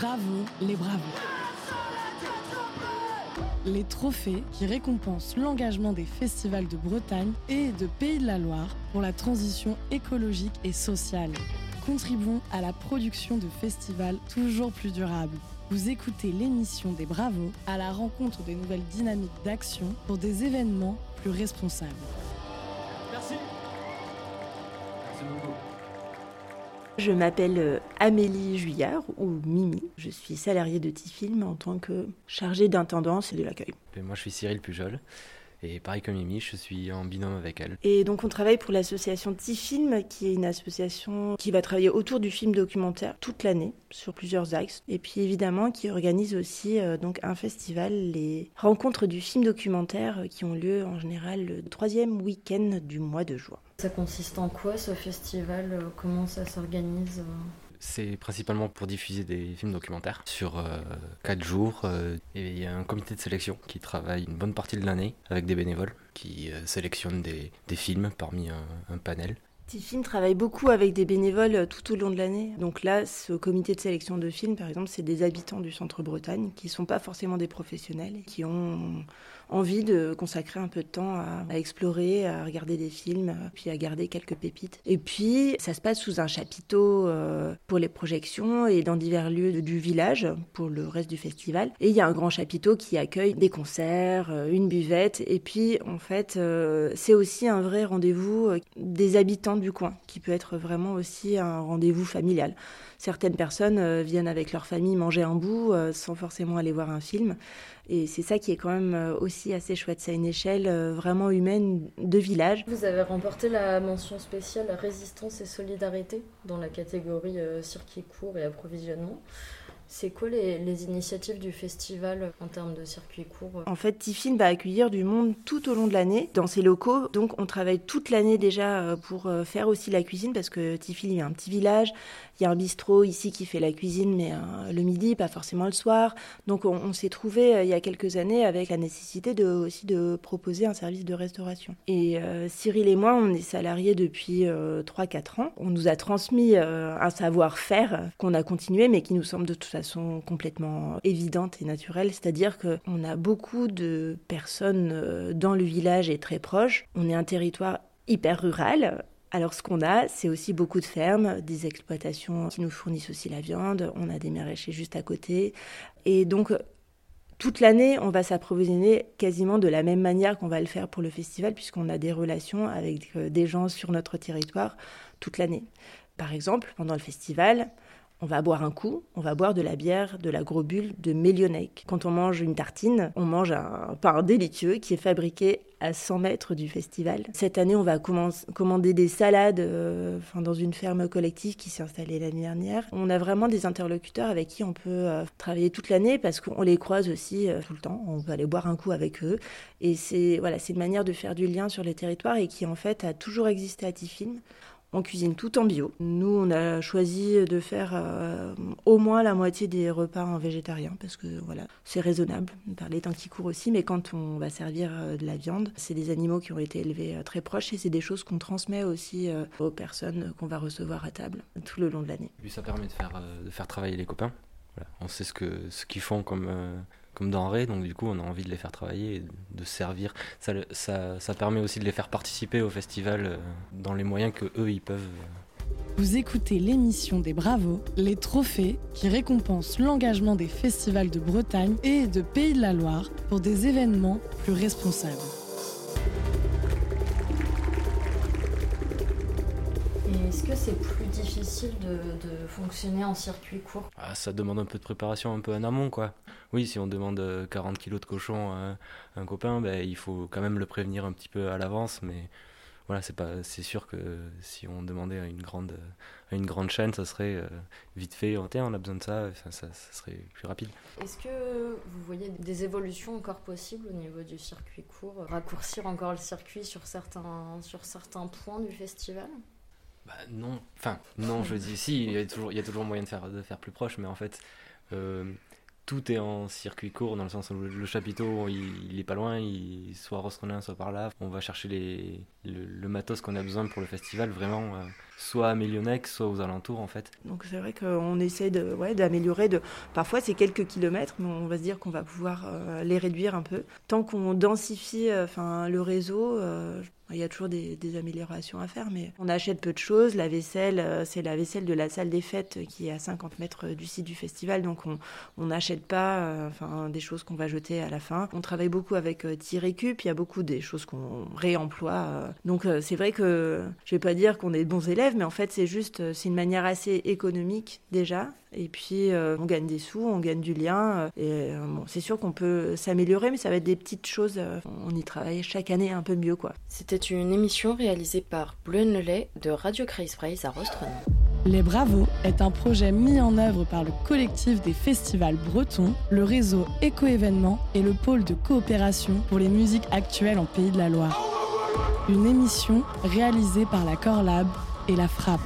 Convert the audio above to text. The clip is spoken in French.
Bravo les bravos. Les trophées qui récompensent l'engagement des festivals de Bretagne et de Pays de la Loire pour la transition écologique et sociale. Contribuons à la production de festivals toujours plus durables. Vous écoutez l'émission des Bravos à la rencontre des nouvelles dynamiques d'action pour des événements plus responsables. Merci. Merci beaucoup. Je m'appelle euh, Amélie Juillard ou Mimi. Je suis salariée de Tifilm en tant que chargée d'intendance et de l'accueil. Moi, je suis Cyril Pujol. Et pareil comme Mimi, je suis en binôme avec elle. Et donc on travaille pour l'association Tifilm, qui est une association qui va travailler autour du film documentaire toute l'année sur plusieurs axes. Et puis évidemment qui organise aussi euh, donc un festival, les rencontres du film documentaire, euh, qui ont lieu en général le troisième week-end du mois de juin. Ça consiste en quoi ce festival? Euh, Comment ça s'organise C'est principalement pour diffuser des films documentaires sur 4 jours. euh, et il y a un comité de sélection qui travaille une bonne partie de l'année avec des bénévoles qui euh, sélectionnent des, films parmi un panel. Tifilm travaille beaucoup avec des bénévoles euh, tout au long de l'année. Donc là, ce comité de sélection de films, par exemple, c'est des habitants du centre-Bretagne qui ne sont pas forcément des professionnels et qui ont envie de consacrer un peu de temps à, explorer, à regarder des films, euh, puis à garder quelques pépites. Et puis, ça se passe sous un chapiteau euh, pour les projections et dans divers lieux du village pour le reste du festival. Et il y a un grand chapiteau qui accueille des concerts, une buvette. Et puis, en fait, c'est aussi un vrai rendez-vous des habitants du coin, qui peut être vraiment aussi un rendez-vous familial. Certaines personnes euh, viennent avec leur famille manger un bout euh, sans forcément aller voir un film. Et c'est ça qui est quand même euh, aussi assez chouette. C'est une échelle vraiment humaine de village. Vous avez remporté la mention spéciale Résistance et Solidarité dans la catégorie circuit court et approvisionnement. C'est quoi les, initiatives du festival en termes de circuit court? En fait, Tifilm va accueillir du monde tout au long de l'année dans ses locaux. Donc, on travaille toute l'année déjà euh, pour euh, faire aussi la cuisine parce que Tifilm, il y a un petit village. Il y a un bistrot ici qui fait la cuisine, mais euh, le midi, pas forcément le soir. Donc, on, s'est trouvé il y a quelques années avec la nécessité aussi de proposer un service de restauration. Et Cyril et moi, on est salariés depuis euh, 3-4 ans. On nous a transmis un savoir-faire qu'on a continué, mais qui nous semble de toute façon complètement évidente et naturelle. C'est-à-dire qu'on a beaucoup de personnes euh, dans le village et très proches. On est un territoire hyper rural. Alors ce qu'on a, c'est aussi beaucoup de fermes, des exploitations qui nous fournissent aussi la viande, on a des maraîchers juste à côté. Et donc toute l'année, on va s'approvisionner quasiment de la même manière qu'on va le faire pour le festival, puisqu'on a des relations avec euh, des gens sur notre territoire toute l'année. Par exemple, pendant le festival, on va boire un coup, on va boire de la bière de la Grobule de Mélionnec. Quand on mange une tartine, on mange un pain délicieux qui est fabriqué à 100 mètres du festival. Cette année, on va commander des salades euh, dans une ferme collective qui s'est installée l'année dernière. On a vraiment des interlocuteurs avec qui on peut euh, travailler toute l'année parce qu'on les croise aussi euh, tout le temps. On peut aller boire un coup avec eux. Et c'est voilà, une manière de faire du lien sur les territoires et qui en fait a toujours existé à Tifilm. On cuisine tout en bio. Nous, on a choisi de faire euh, au moins la moitié des repas en végétarien parce que voilà, c'est raisonnable par les temps qui courent aussi. Mais quand on va servir euh, de la viande, c'est des animaux qui ont été élevés euh, très proches et c'est des choses qu'on transmet aussi aux personnes qu'on va recevoir à table tout le long de l'année. Puis ça permet de faire, de faire travailler les copains. On sait ce que ce qu'ils font comme, comme denrées, donc du coup on a envie de les faire travailler et de servir. Ça, ça, ça permet aussi de les faire participer au festival euh, dans les moyens que eux ils peuvent. euh, Vous écoutez l'émission des Bravos, les trophées qui récompensent l'engagement des festivals de Bretagne et de Pays de la Loire pour des événements plus responsables. Est-ce que c'est plus difficile de, de fonctionner en circuit court? Ah, ça demande un peu de préparation, un peu en amont, quoi. Oui, si on demande euh, 40 kilos de cochon à un copain, ben, il faut quand même le prévenir un petit peu à l'avance, mais voilà, c'est pas, c'est sûr que si on demandait à une grande, à une grande chaîne, ça serait euh, vite fait. Oh, tiens, on a besoin de ça, ça, ça, ça serait plus rapide. Est-ce que vous voyez des évolutions encore possibles au niveau du circuit court? Raccourcir encore le circuit sur certains, sur certains points du festival? Bah non, enfin non, je dis si, il y a toujours, il y a toujours moyen de faire, de faire plus proche, mais en fait, euh, tout est en circuit court dans le sens où le, chapiteau, il, il est pas loin, il soit Rosconin, soit par là. On va chercher les, le, le matos qu'on a besoin pour le festival, vraiment. euh, soit à Millionec, soit aux alentours en fait. Donc c'est vrai qu'on essaie de, ouais, d'améliorer. De... Parfois c'est quelques kilomètres, mais on va se dire qu'on va pouvoir euh, les réduire un peu. Tant qu'on densifie euh, le réseau, euh, il y a toujours des, améliorations à faire, mais on achète peu de choses. La vaisselle, c'est la vaisselle de la salle des fêtes qui est à 50 mètres du site du festival, donc on n'achète pas des choses qu'on va jeter à la fin. On travaille beaucoup avec euh, il y a beaucoup des choses qu'on réemploie. donc c'est vrai que je vais pas dire qu'on est de bons élèves, mais en fait c'est juste, c'est une manière assez économique déjà. Et puis on gagne des sous, on gagne du lien. et bon, c'est sûr qu'on peut s'améliorer, mais ça va être des petites choses. on y travaille chaque année un peu mieux, quoi. C'était une émission réalisée par Lelay de Radio Kreispreis à Rostron. Les Bravos est un projet mis en œuvre par le collectif des festivals bretons, le réseau Éco-événements et le pôle de coopération pour les musiques actuelles en Pays de la Loire. Une émission réalisée par la Corlab et la frappe.